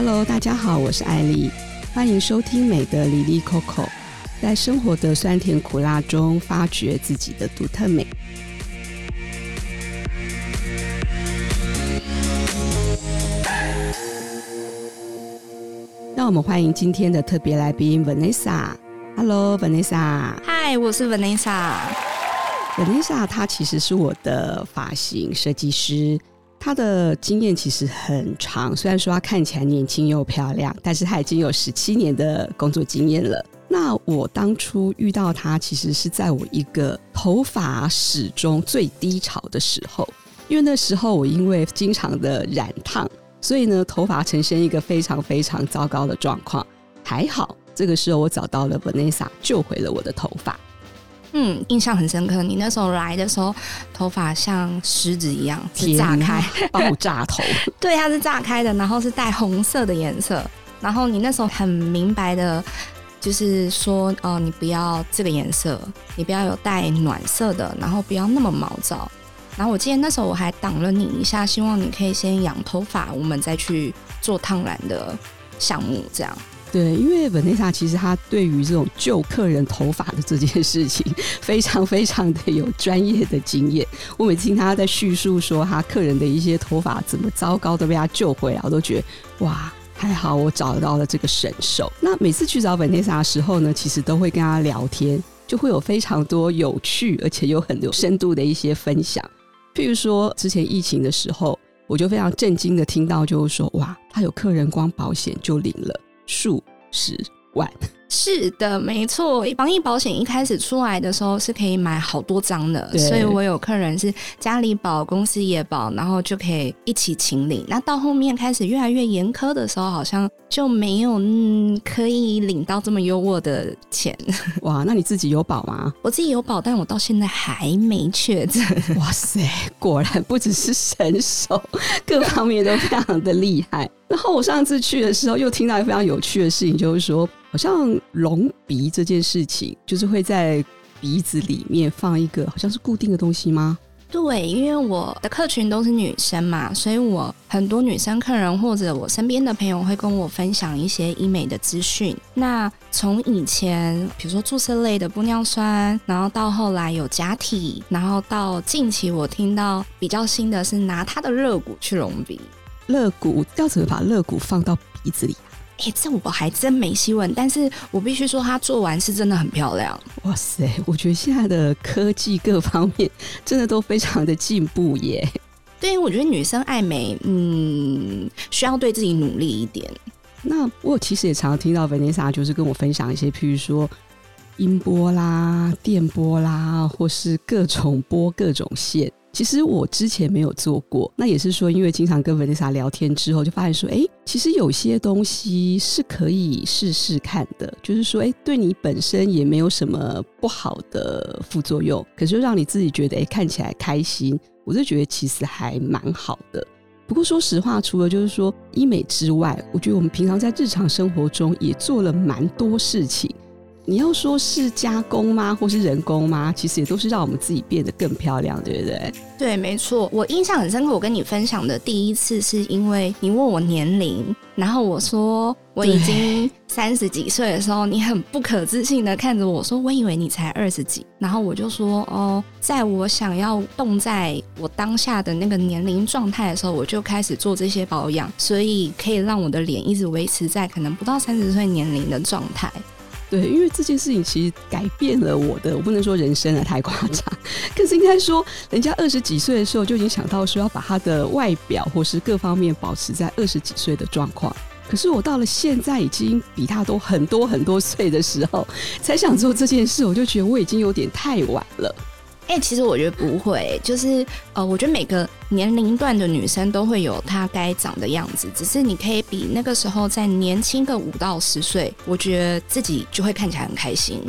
Hello，大家好，我是艾莉，欢迎收听美的李丽 Coco，在生活的酸甜苦辣中发掘自己的独特美。让我们欢迎今天的特别来宾 Vanessa。Hello，Vanessa。Hi，我是 Vanessa。Vanessa 她其实是我的发型设计师。他的经验其实很长，虽然说他看起来年轻又漂亮，但是他已经有十七年的工作经验了。那我当初遇到他，其实是在我一个头发始终最低潮的时候，因为那时候我因为经常的染烫，所以呢，头发呈现一个非常非常糟糕的状况。还好，这个时候我找到了 Vanessa，救回了我的头发。嗯，印象很深刻。你那时候来的时候，头发像狮子一样是炸开，爆炸头。对，它是炸开的，然后是带红色的颜色。然后你那时候很明白的，就是说，哦、呃，你不要这个颜色，你不要有带暖色的，然后不要那么毛躁。然后我记得那时候我还挡了你一下，希望你可以先养头发，我们再去做烫染的项目，这样。对，因为 Vanessa 其实他对于这种救客人头发的这件事情，非常非常的有专业的经验。我每次听他在叙述说他客人的一些头发怎么糟糕都被他救回来，我都觉得哇，还好我找到了这个神手。那每次去找 Vanessa 的时候呢，其实都会跟他聊天，就会有非常多有趣而且有很有深度的一些分享。譬如说之前疫情的时候，我就非常震惊的听到，就是说哇，他有客人光保险就领了。数十万，是的，没错。防疫保险一开始出来的时候是可以买好多张的，所以我有客人是家里保、公司也保，然后就可以一起请领。那到后面开始越来越严苛的时候，好像就没有嗯可以领到这么优渥的钱。哇，那你自己有保吗？我自己有保，但我到现在还没确诊。哇塞，果然不只是神手，各方面都非常的厉害。然后我上次去的时候，又听到一个非常有趣的事情，就是说，好像隆鼻这件事情，就是会在鼻子里面放一个好像是固定的东西吗？对，因为我的客群都是女生嘛，所以我很多女生客人或者我身边的朋友会跟我分享一些医美的资讯。那从以前，比如说注射类的玻尿酸，然后到后来有假体，然后到近期我听到比较新的是拿它的热骨去隆鼻。肋骨要怎么把肋骨放到鼻子里？哎、欸，这我还真没细问，但是我必须说，他做完是真的很漂亮。哇塞，我觉得现在的科技各方面真的都非常的进步耶。对，我觉得女生爱美，嗯，需要对自己努力一点。那我其实也常常听到 Vanessa 就是跟我分享一些，譬如说音波啦、电波啦，或是各种波、各种线。其实我之前没有做过，那也是说，因为经常跟 Vanesa 聊天之后，就发现说，哎，其实有些东西是可以试试看的，就是说，哎，对你本身也没有什么不好的副作用，可是让你自己觉得，哎，看起来开心，我就觉得其实还蛮好的。不过说实话，除了就是说医美之外，我觉得我们平常在日常生活中也做了蛮多事情。你要说是加工吗，或是人工吗？其实也都是让我们自己变得更漂亮，对不对？对，没错。我印象很深刻，我跟你分享的第一次是因为你问我年龄，然后我说我已经三十几岁的时候，你很不可置信的看着我说：“我以为你才二十几。”然后我就说：“哦，在我想要动在我当下的那个年龄状态的时候，我就开始做这些保养，所以可以让我的脸一直维持在可能不到三十岁年龄的状态。”对，因为这件事情其实改变了我的，我不能说人生啊太夸张，可是应该说，人家二十几岁的时候就已经想到说要把他的外表或是各方面保持在二十几岁的状况，可是我到了现在已经比他多很多很多岁的时候，才想做这件事，我就觉得我已经有点太晚了。哎、其实我觉得不会，就是呃，我觉得每个年龄段的女生都会有她该长的样子，只是你可以比那个时候再年轻个五到十岁，我觉得自己就会看起来很开心。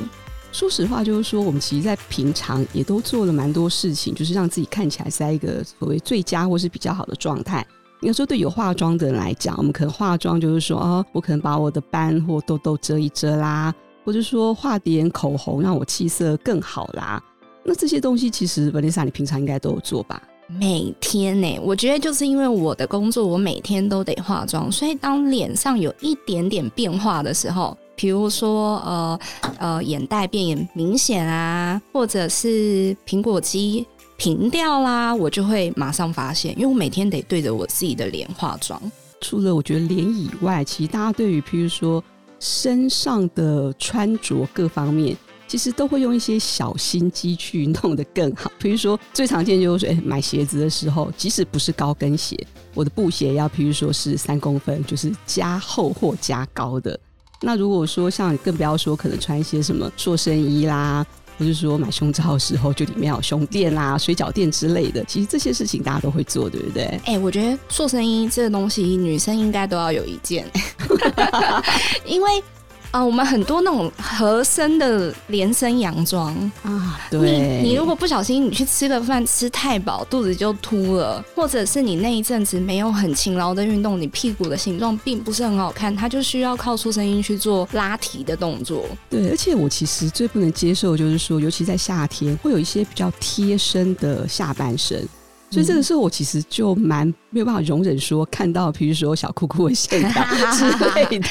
说实话，就是说我们其实，在平常也都做了蛮多事情，就是让自己看起来是在一个所谓最佳或是比较好的状态。应该说对有化妆的人来讲，我们可能化妆就是说，哦，我可能把我的斑或痘痘遮一遮啦，或者说画点口红让我气色更好啦。那这些东西其实 Vanessa 你平常应该都有做吧？每天呢、欸，我觉得就是因为我的工作，我每天都得化妆，所以当脸上有一点点变化的时候，比如说呃呃眼袋变明显啊，或者是苹果肌平掉啦，我就会马上发现，因为我每天得对着我自己的脸化妆。除了我觉得脸以外，其实大家对于譬如说身上的穿着各方面，其实都会用一些小心机去弄得更好。比如说最常见就是说，哎，买鞋子的时候，即使不是高跟鞋，我的布鞋要，譬如说是三公分，就是加厚或加高的。那如果说像更不要说，可能穿一些什么塑身衣啦。不是说买胸罩的时候，就里面有胸垫啦、水饺垫之类的。其实这些事情大家都会做，对不对？哎、欸，我觉得塑身衣这个东西，女生应该都要有一件，因为。啊、呃，我们很多那种合身的连身洋装啊，对，你你如果不小心，你去吃个饭吃太饱，肚子就凸了，或者是你那一阵子没有很勤劳的运动，你屁股的形状并不是很好看，它就需要靠出声音去做拉提的动作。对，而且我其实最不能接受就是说，尤其在夏天，会有一些比较贴身的下半身。所以这个时候，我其实就蛮没有办法容忍说看到，比如说小裤裤的线条 之类的。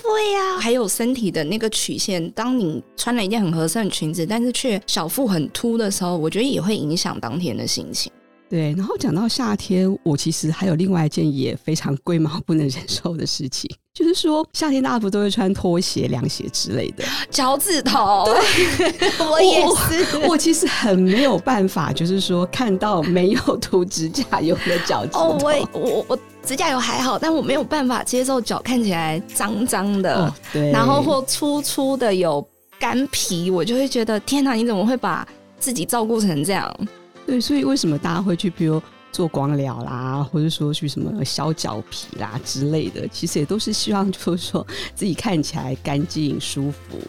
对呀、啊，还有身体的那个曲线，当你穿了一件很合身的裙子，但是却小腹很凸的时候，我觉得也会影响当天的心情。对，然后讲到夏天，我其实还有另外一件也非常龟毛不能忍受的事情，就是说夏天大家不都会穿拖鞋、凉鞋之类的，脚趾头。对，我也是我。我其实很没有办法，就是说看到没有涂指甲油的脚趾头。哦，我我我指甲油还好，但我没有办法接受脚看起来脏脏的，哦，对，然后或粗粗的有干皮，我就会觉得天哪，你怎么会把自己照顾成这样？对，所以为什么大家会去，比如做光疗啦，或者说去什么削脚皮啦之类的，其实也都是希望就是说自己看起来干净舒服。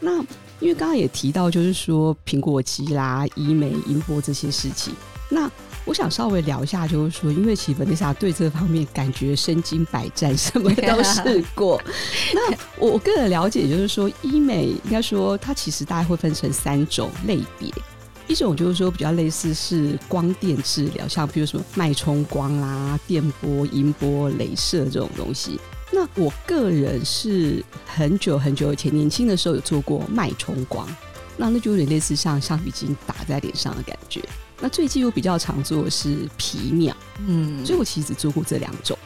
那因为刚刚也提到，就是说苹果肌啦、医美、音波这些事情。那我想稍微聊一下，就是说，因为其实 Vanessa 对这方面感觉身经百战，什么都试过。那我我个人了解，就是说医美应该说它其实大概会分成三种类别。一种就是说比较类似是光电治疗，像比如什么脉冲光啦、电波、音波、镭射这种东西。那我个人是很久很久以前年轻的时候有做过脉冲光，那那就有点类似像橡皮筋打在脸上的感觉。那最近我比较常做的是皮秒，嗯，所以我其实只做过这两种。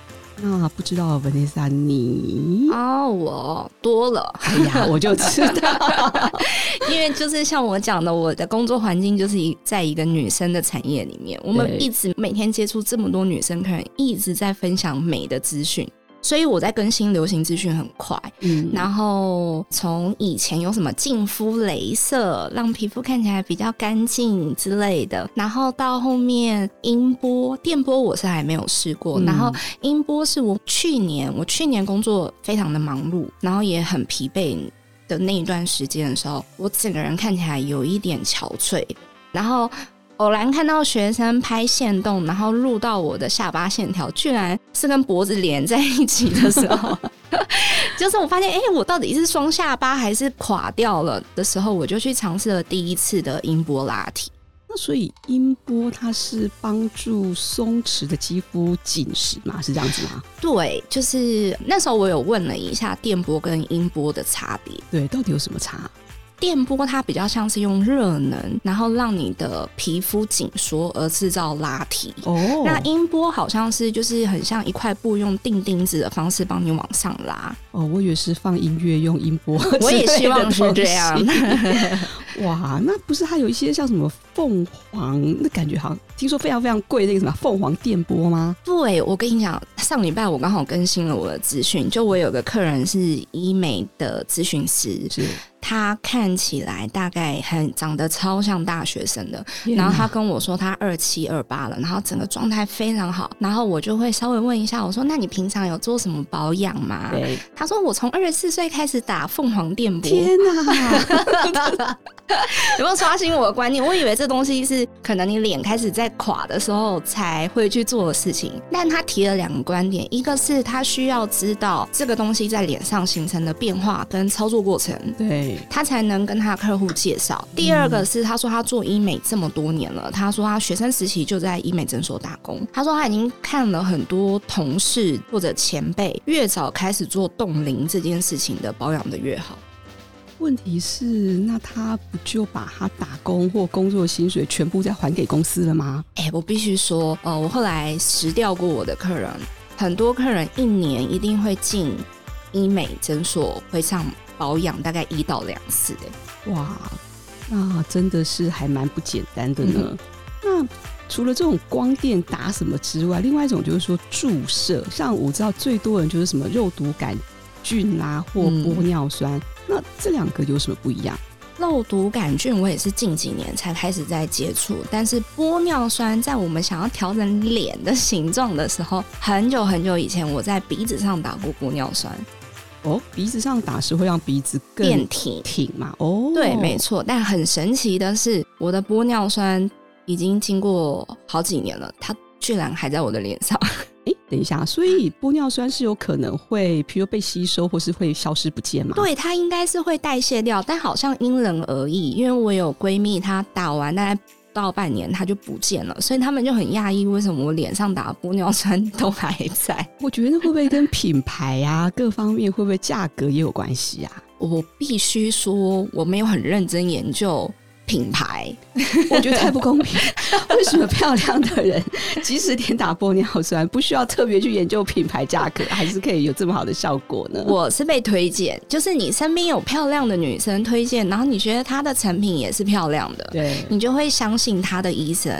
那不知道 Vanessa 你哦，我多了。哎呀，我就知道，因为就是像我讲的，我的工作环境就是一在一个女生的产业里面，我们一直每天接触这么多女生可能，一直在分享美的资讯。所以我在更新流行资讯很快，嗯，然后从以前有什么净肤镭射，让皮肤看起来比较干净之类的，然后到后面音波、电波我是还没有试过，嗯，然后音波是我去年我去年工作非常的忙碌，然后也很疲惫的那一段时间的时候，我整个人看起来有一点憔悴，然后。偶然看到学生拍线动，然后录到我的下巴线条，居然是跟脖子连在一起的时候，就是我发现，哎、欸，我到底是双下巴还是垮掉了的时候，我就去尝试了第一次的音波拉提。那所以音波它是帮助松弛的肌肤紧实吗？是这样子吗？对，就是那时候我有问了一下电波跟音波的差别，对，到底有什么差？电波它比较像是用热能，然后让你的皮肤紧缩而制造拉提。哦、oh.，那音波好像是就是很像一块布用钉钉子的方式帮你往上拉。哦、oh,，我以为是放音乐用音波，我也希望是这样。哇，那不是还有一些像什么凤凰？那感觉好像听说非常非常贵那个什么凤凰电波吗？对，我跟你讲，上礼拜我刚好更新了我的资讯，就我有个客人是医美的咨询师，是。他看起来大概很长得超像大学生的，然后他跟我说他二七二八了，然后整个状态非常好，然后我就会稍微问一下，我说那你平常有做什么保养吗？对，他说我从二十四岁开始打凤凰电波。天哪！有没有刷新我的观念？我以为这东西是可能你脸开始在垮的时候才会去做的事情。但他提了两个观点，一个是他需要知道这个东西在脸上形成的变化跟操作过程，对，他才能跟他客户介绍。第二个是他说他做医美这么多年了，他说他学生时期就在医美诊所打工，他说他已经看了很多同事或者前辈，越早开始做冻龄这件事情的保养的越好。问题是，那他不就把他打工或工作薪水全部再还给公司了吗？哎、欸，我必须说，呃，我后来实调过我的客人，很多客人一年一定会进医美诊所会上保养，大概一到两次。哎，哇，那真的是还蛮不简单的呢。嗯、那除了这种光电打什么之外，另外一种就是说注射，像我知道最多人就是什么肉毒杆菌啦、啊，或玻尿酸。嗯那这两个有什么不一样？肉毒杆菌我也是近几年才开始在接触，但是玻尿酸在我们想要调整脸的形状的时候，很久很久以前我在鼻子上打过玻尿酸。哦，鼻子上打是会让鼻子更变挺挺嘛？哦，对，没错。但很神奇的是，我的玻尿酸已经经过好几年了，它居然还在我的脸上。哎，等一下，所以玻尿酸是有可能会，譬如被吸收，或是会消失不见吗？对，它应该是会代谢掉，但好像因人而异。因为我有闺蜜，她打完大概不到半年，它就不见了，所以他们就很讶异，为什么我脸上打玻尿酸都还在？我觉得会不会跟品牌啊各方面会不会价格也有关系啊？我必须说，我没有很认真研究。品牌，我觉得太不公平。为什么漂亮的人 即使点打玻尿酸，不需要特别去研究品牌价格，还是可以有这么好的效果呢？我是被推荐，就是你身边有漂亮的女生推荐，然后你觉得她的产品也是漂亮的，对，你就会相信她的医生。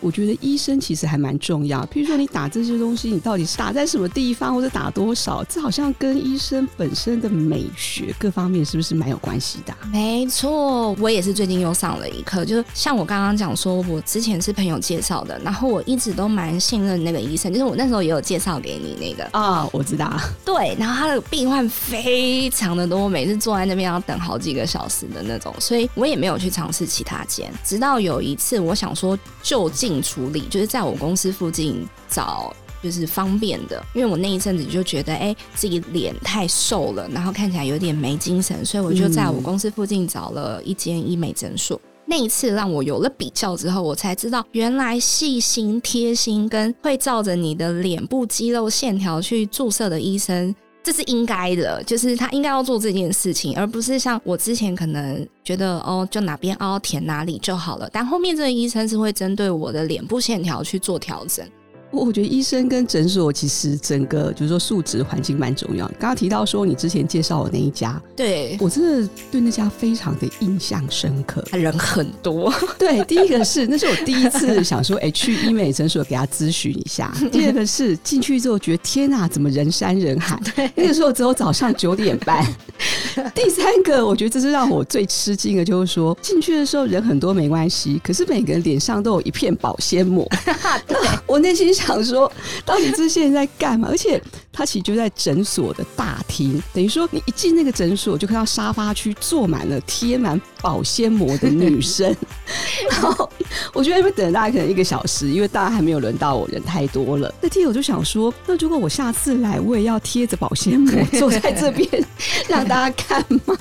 我觉得医生其实还蛮重要，譬如说你打这些东西，你到底是打在什么地方，或者打多少，这好像跟医生本身的美学各方面是不是蛮有关系的？没错，我也是最近又上了一课，就是像我刚刚讲说，我之前是朋友介绍的，然后我一直都蛮信任那个医生，就是我那时候也有介绍给你那个啊，我知道，对，然后他的病患非常的多，我每次坐在那边要等好几个小时的那种，所以我也没有去尝试其他间，直到有一次我想说就近。处理就是在我公司附近找，就是方便的，因为我那一阵子就觉得，哎、欸，自己脸太瘦了，然后看起来有点没精神，所以我就在我公司附近找了一间医美诊所。嗯、那一次让我有了比较之后，我才知道，原来细心、贴心跟会照着你的脸部肌肉线条去注射的医生。这是应该的，就是他应该要做这件事情，而不是像我之前可能觉得哦，就哪边凹填哪里就好了。但后面这个医生是会针对我的脸部线条去做调整。我觉得医生跟诊所其实整个就是说素质环境蛮重要。刚刚提到说你之前介绍我那一家，对我真的对那家非常的印象深刻。人很多，对，第一个是那是我第一次想说，哎，去医美诊所给他咨询一下。第二个是进去之后觉得天哪，怎么人山人海？对，那个时候只有早上九点半。第三个，我觉得这是让我最吃惊的，就是说进去的时候人很多没关系，可是每个人脸上都有一片保鲜膜。对，我内心。想说，到底这些人在干嘛？而且他其实就在诊所的大厅，等于说你一进那个诊所，就看到沙发区坐满了贴满保鲜膜的女生。然后我觉得那边等了大概可能一个小时，因为大家还没有轮到我，人太多了。那天我就想说，那如果我下次来，我也要贴着保鲜膜坐在这边 让大家看吗？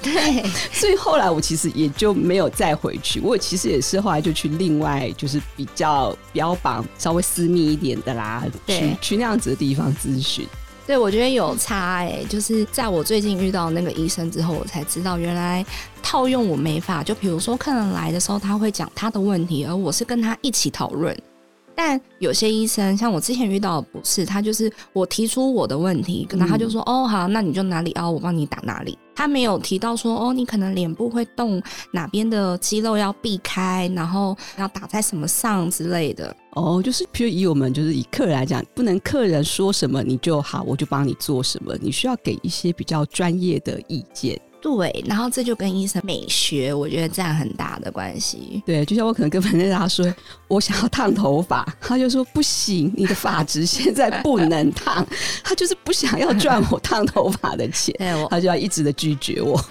对。所以后来我其实也就没有再回去。我其实也是后来就去另外就是比较标榜稍微私密。一点的啦，去去那样子的地方咨询。对，我觉得有差哎、就是在我最近遇到那个医生之后，我才知道原来套用我没法。就比如说客人来的时候，他会讲他的问题，而我是跟他一起讨论。但有些医生，像我之前遇到的不是，他就是我提出我的问题，可能他就说：“、哦，好，那你就哪里凹，我帮你打哪里。”他没有提到说：“哦，你可能脸部会动，哪边的肌肉要避开，然后要打在什么上之类的。”哦，就是譬如以我们就是以客人来讲，不能客人说什么你就好，我就帮你做什么，你需要给一些比较专业的意见。对，然后这就跟医生美学，我觉得占很大的关系。对，就像我可能跟粉内他说，我想要烫头发，他就说不行，你的发质现在不能烫，他就是不想要赚我烫头发的钱，他就要一直的拒绝我。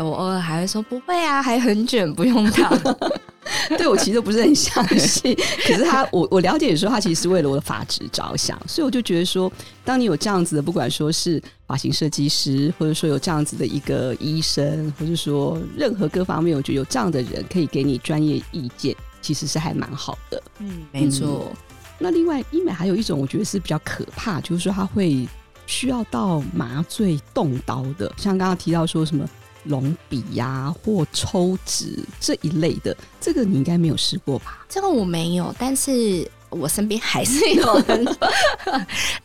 我偶尔还会说不会啊，还很卷，不用烫。对，我其实都不是很相信，可是他，我我了解说，他其实是为了我的发质着想，所以我就觉得说，当你有这样子的，不管说是发型设计师，或者说有这样子的一个医生，或者说任何各方面，我觉得有这样的人可以给你专业意见，其实是还蛮好的。嗯，没错。嗯，那另外医美还有一种，我觉得是比较可怕，就是说他会需要到麻醉动刀的，像刚刚提到说什么。隆鼻呀、啊，或抽脂这一类的，这个你应该没有试过吧？这个我没有，但是我身边还是有人。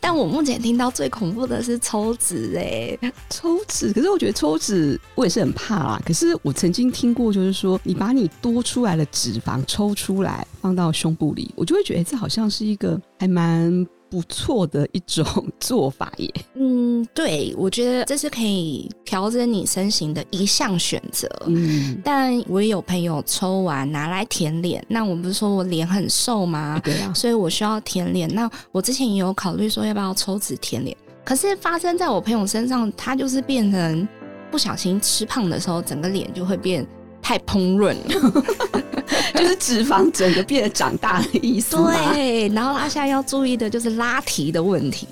但我目前听到最恐怖的是抽脂、欸，哎，抽脂。可是我觉得抽脂我也是很怕啦。可是我曾经听过，就是说你把你多出来的脂肪抽出来放到胸部里，我就会觉得这好像是一个还蛮。不错的一种做法耶。嗯，对，我觉得这是可以调整你身形的一项选择。嗯，但我也有朋友抽完拿来填脸，那我不是说我脸很瘦吗？对啊，所以我需要填脸。那我之前也有考虑说要不要抽脂填脸，可是发生在我朋友身上，他就是变成不小心吃胖的时候，整个脸就会变太烹润了。就是脂肪整个变得长大的意思。对，然后他现在要注意的就是拉提的问题。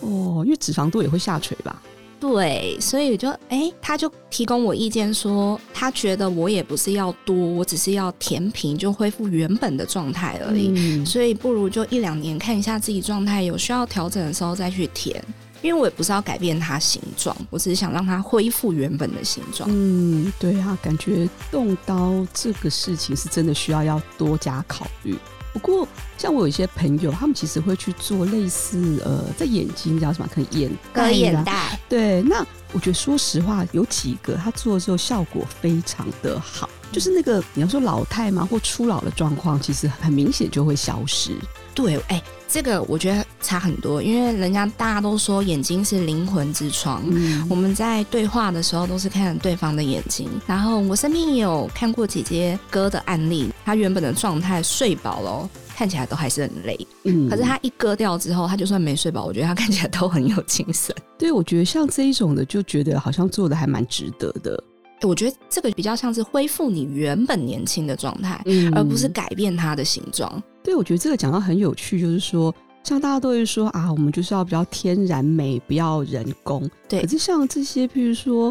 哦，因为脂肪多也会下垂吧？对，所以就哎、欸，他就提供我意见说，他觉得我也不是要多，我只是要填平，就恢复原本的状态而已。嗯、所以不如就一两年看一下自己状态，有需要调整的时候再去填。因为我也不是要改变它形状，我只是想让它恢复原本的形状。嗯，对啊，感觉动刀这个事情是真的需要要多加考虑。不过，像我有一些朋友，他们其实会去做类似呃，在眼睛叫什么？可以眼割眼袋。对，那我觉得说实话，有几个他做的时候效果非常的好，就是那个你要说老态嘛，或初老的状况，其实很明显就会消失。对，哎、欸。这个我觉得差很多，因为人家大家都说眼睛是灵魂之窗，嗯、我们在对话的时候都是看对方的眼睛。然后我身边也有看过姐姐割的案例，她原本的状态睡饱了，看起来都还是很累。嗯，可是她一割掉之后，她就算没睡饱，我觉得她看起来都很有精神。对，我觉得像这一种的，就觉得好像做的还蛮值得的。我觉得这个比较像是恢复你原本年轻的状态，嗯、而不是改变它的形状。对，我觉得这个讲到很有趣，就是说，像大家都会说啊，我们就是要比较天然美，不要人工。对，可是像这些，譬如说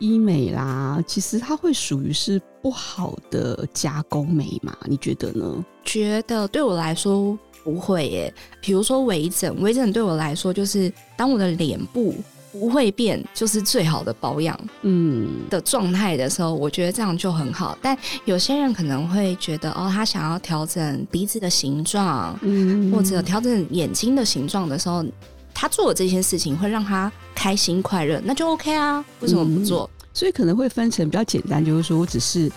医美啦，其实它会属于是不好的加工美嘛？你觉得呢？觉得对我来说不会耶。比如说微整，微整对我来说就是当我的脸部。不会变就是最好的保养，嗯的状态的时候，我觉得这样就很好。但有些人可能会觉得，哦，他想要调整鼻子的形状，嗯，或者调整眼睛的形状的时候，他做的这些事情会让他开心快乐，那就 OK 啊。为什么不做？嗯，所以可能会分成比较简单，就是说我只是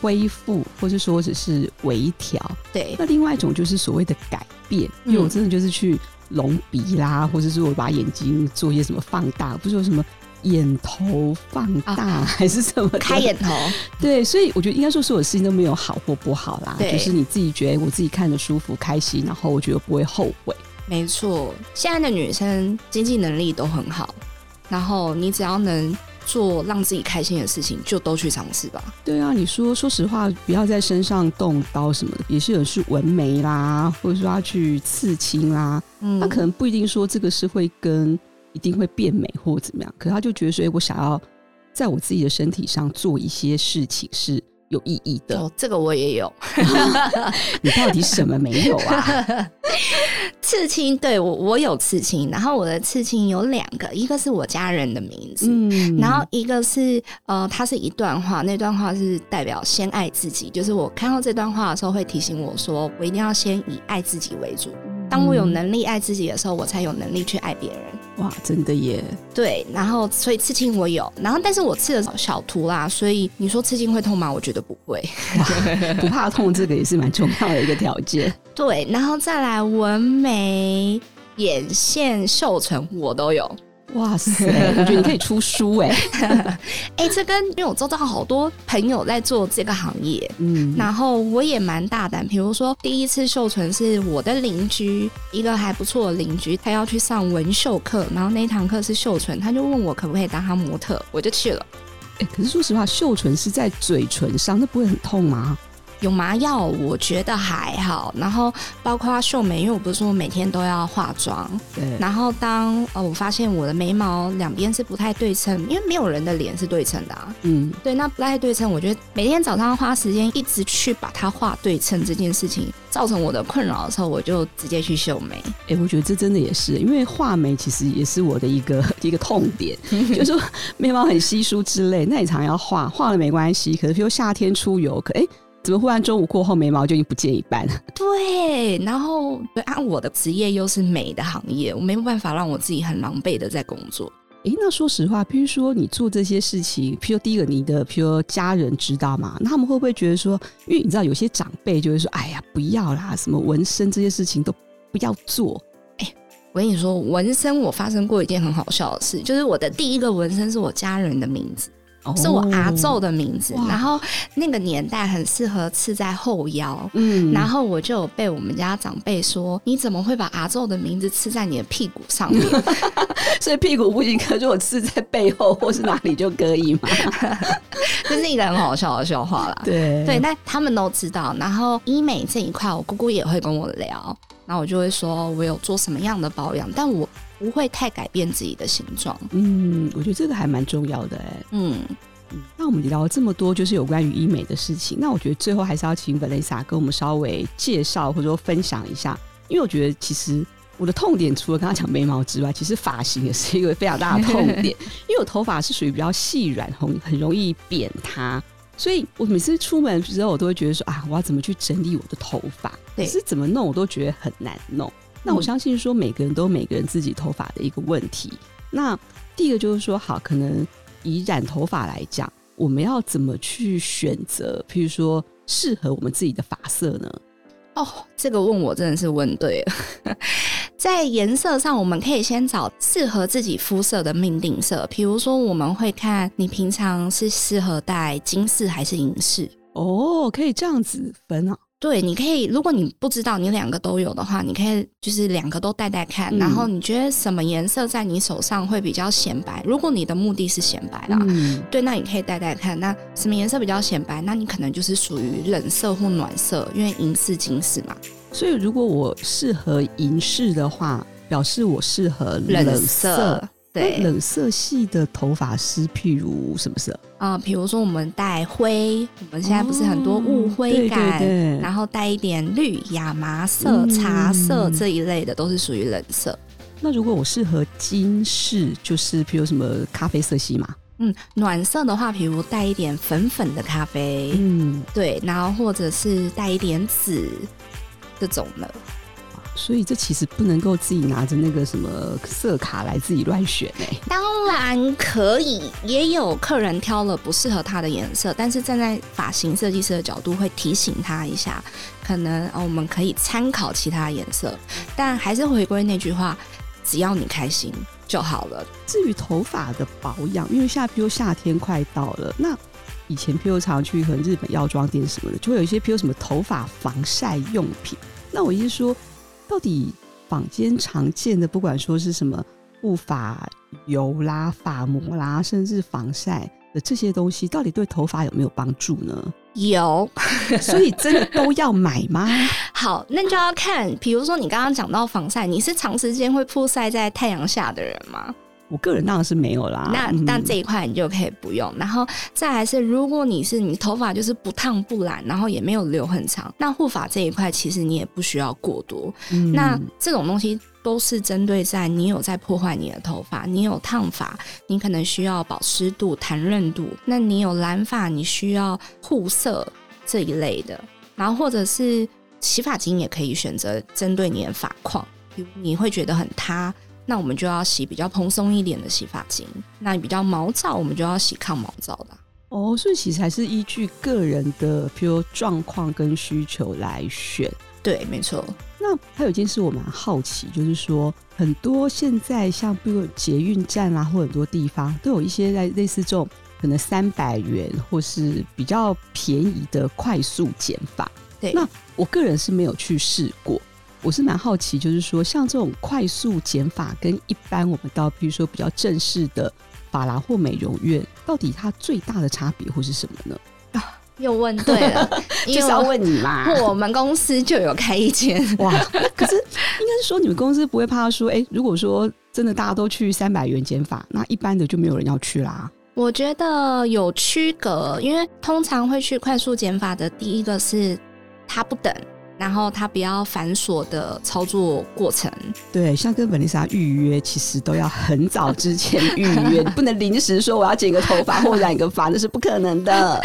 恢复，或者说我只是微调。对，那另外一种就是所谓的改变，因为我真的就是去。隆鼻啦，或者是我把眼睛做一些什么放大，不是说什么眼头放大、啊、还是什么开眼头？对，所以我觉得应该说所有事情都没有好或不好啦，就是你自己觉得我自己看着舒服开心，然后我觉得不会后悔。没错，现在的女生经济能力都很好，然后你只要能。做让自己开心的事情，就都去尝试吧。对啊，你说说实话，不要在身上动刀什么的，也是有人去纹眉啦，或者说他去刺青啦，嗯，他可能不一定说这个是会跟一定会变美或怎么样，可他就觉得说，哎，我想要在我自己的身体上做一些事情是。有意义的，哦，这个我也有。你到底什么没有啊？刺青，对，我我有刺青，然后我的刺青有两个，一个是我家人的名字，嗯，然后一个是呃，它是一段话，那段话是代表先爱自己，就是我看到这段话的时候会提醒我说，我一定要先以爱自己为主。当我有能力爱自己的时候，我才有能力去爱别人。哇，真的耶！对，然后所以刺青我有，然后但是我刺的小图啦，所以你说刺青会痛吗？我觉得不会，不怕痛，这个也是蛮重要的一个条件。对，然后再来纹眉、眼线、绣唇，我都有。哇塞！我觉得你可以出书哎、欸，哎、欸，这跟因为我周遭好多朋友在做这个行业，嗯，然后我也蛮大胆，比如说第一次秀唇是我的邻居，一个还不错的邻居，他要去上纹绣课，然后那一堂课是秀唇，他就问我可不可以当他模特，我就去了。哎，可是说实话，秀唇是在嘴唇上，那不会很痛吗？有麻药，我觉得还好。然后包括秀眉，因为我不是说我每天都要化妆。对。然后当呃我发现我的眉毛两边是不太对称，因为没有人的脸是对称的啊。嗯。对，那不太对称，我觉得每天早上花时间一直去把它画对称这件事情，造成我的困扰的时候，我就直接去绣眉。哎，我觉得这真的也是，因为画眉其实也是我的一个 一个痛点，就是说眉毛很稀疏之类，那你常要画，画了没关系。可是比如夏天出游，可哎。诶怎么忽然中午过后眉毛就已经不见一半了？对，然后按我的职业又是美的行业，我没有办法让我自己很狼狈的在工作。诶，那说实话，譬如说你做这些事情，譬如第一个你的譬如家人知道吗？那他们会不会觉得说，因为你知道有些长辈就会说，哎呀，不要啦，什么纹身这些事情都不要做。诶，我跟你说，纹身我发生过一件很好笑的事，就是我的第一个纹身是我家人的名字。是我阿祖的名字，然后那个年代很适合刺在后腰，嗯，然后我就有被我们家长辈说，你怎么会把阿祖的名字刺在你的屁股上面？所以屁股不行，可是我刺在背后或是哪里就可以吗？这是一个很好笑的笑话啦。对对，那他们都知道。然后医美这一块，我姑姑也会跟我聊，然后我就会说我有做什么样的保养，但我。不会太改变自己的形状。嗯，我觉得这个还蛮重要的哎。嗯，那我们聊了这么多，就是有关于医美的事情。那我觉得最后还是要请 Vanessa 跟我们稍微介绍或者说分享一下，因为我觉得其实我的痛点除了刚刚讲眉毛之外，其实发型也是一个非常大的痛点。因为我头发是属于比较细软，很很容易扁塌，所以我每次出门之后，我都会觉得说啊，我要怎么去整理我的头发？可是怎么弄，我都觉得很难弄。那我相信说，每个人都有每个人自己头发的一个问题。那第一个就是说，好，可能以染头发来讲，我们要怎么去选择？譬如说，适合我们自己的发色呢？哦，这个问我真的是问对了。在颜色上，我们可以先找适合自己肤色的命定色。比如说，我们会看你平常是适合戴金饰还是银饰。哦，可以这样子分啊。对，你可以，如果你不知道你两个都有的话，你可以就是两个都戴戴看，嗯、然后你觉得什么颜色在你手上会比较显白？如果你的目的是显白啦，嗯、对，那你可以戴戴看。那什么颜色比较显白？那你可能就是属于冷色或暖色，因为银饰、金饰嘛。所以如果我适合银饰的话，表示我适合冷色。冷色对，冷色系的头发是譬如什么色啊？比如说我们带灰，我们现在不是很多雾灰感，哦、对对对，然后带一点绿、亚麻色、嗯、茶色这一类的，都是属于冷色。那如果我适合金饰，就是譬如什么咖啡色系嘛？嗯，暖色的话，比如带一点粉粉的咖啡，嗯，对，然后或者是带一点紫这种的。所以这其实不能够自己拿着那个什么色卡来自己乱选哎、欸。当然可以，也有客人挑了不适合他的颜色，但是站在发型设计师的角度会提醒他一下，可能我们可以参考其他颜色，但还是回归那句话，只要你开心就好了。至于头发的保养，因为现在譬如夏天快到了，那以前譬如常去和日本药妆店什么的，就会有一些譬如什么头发防晒用品。那我意思说。到底坊间常见的，不管说是什么护发油啦、发膜啦，甚至防晒的这些东西，到底对头发有没有帮助呢？有，所以真的都要买吗？好，那就要看，比如说你刚刚讲到防晒，你是长时间会曝晒在太阳下的人吗？我个人当然是没有啦，那那这一块你就可以不用。嗯、然后再来是，如果你是你头发就是不烫不染，然后也没有留很长，那护发这一块其实你也不需要过多。嗯、那这种东西都是针对在你有在破坏你的头发，你有烫发，你可能需要保湿度、弹润度；那你有染发，你需要护色这一类的。然后或者是洗发精也可以选择针对你的发况，比如你会觉得很塌。那我们就要洗比较蓬松一点的洗发精，那比较毛躁，我们就要洗抗毛躁的。哦，所以其实还是依据个人的，譬如状况跟需求来选。对，没错。那还有一件事我蛮好奇，就是说很多现在像比如捷运站啊，或很多地方都有一些在类似这种可能三百元或是比较便宜的快速剪发。对，那我个人是没有去试过。我是蛮好奇，就是说，像这种快速减法，跟一般我们到，比如说比较正式的法拉或美容院，到底它最大的差别会是什么呢？又问对了，就是要问你嘛。我们公司就有开一间哇，可是应该是说你们公司不会怕说，哎、欸，如果说真的大家都去三百元减法，那一般的就没有人要去啦。我觉得有区隔，因为通常会去快速减法的，第一个是他不等。然后它比较繁琐的操作过程，对，像跟 Vanessa 预约，其实都要很早之前预约，不能临时说我要剪个头发或染个发，那是不可能的。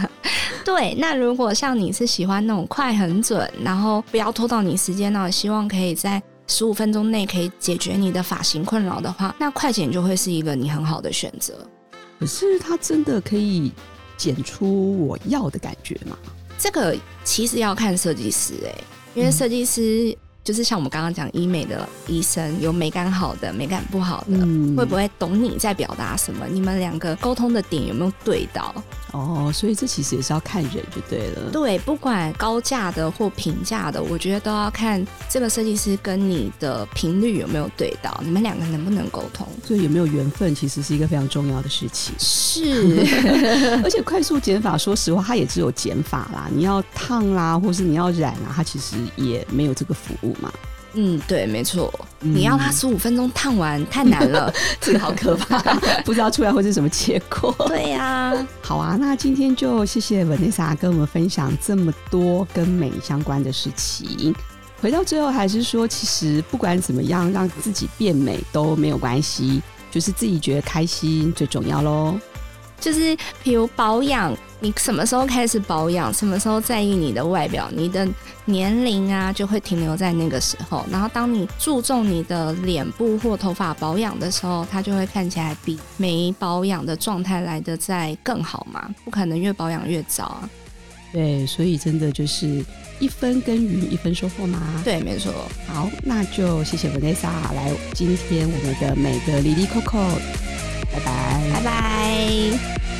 对，那如果像你是喜欢那种快很准，然后不要拖到你时间，那我希望可以在十五分钟内可以解决你的发型困扰的话，那快剪就会是一个你很好的选择。可是它真的可以剪出我要的感觉吗？这个其实要看设计师哎、欸，因为设计师就是像我们刚刚讲医美的医生，有美感好的，美感不好的，嗯、会不会懂你在表达什么？你们两个沟通的点有没有对到？哦，所以这其实也是要看人就对了。对，不管高价的或平价的，我觉得都要看这个设计师跟你的频率有没有对到，你们两个能不能沟通？所以有没有缘分，其实是一个非常重要的事情。是，而且快速减法，说实话，它也只有减法啦，你要烫啦，或是你要染啊，它其实也没有这个服务嘛。嗯，对，没错，你要他十五分钟烫完、嗯、太难了，这个好可怕，不知道出来会是什么结果。对呀、啊，好啊，那今天就谢谢 Vanessa 跟我们分享这么多跟美相关的事情。回到最后，还是说，其实不管怎么样，让自己变美都没有关系，就是自己觉得开心最重要喽。就是比如保养，你什么时候开始保养，什么时候在意你的外表，你的年龄啊就会停留在那个时候。然后当你注重你的脸部或头发保养的时候，它就会看起来比没保养的状态来得再更好嘛。不可能越保养越糟啊。对，所以真的就是一分耕耘一分收获嘛。对，没错。好，那就谢谢 Vanessa 来今天我们的美的哩哩扣扣。拜拜，拜拜。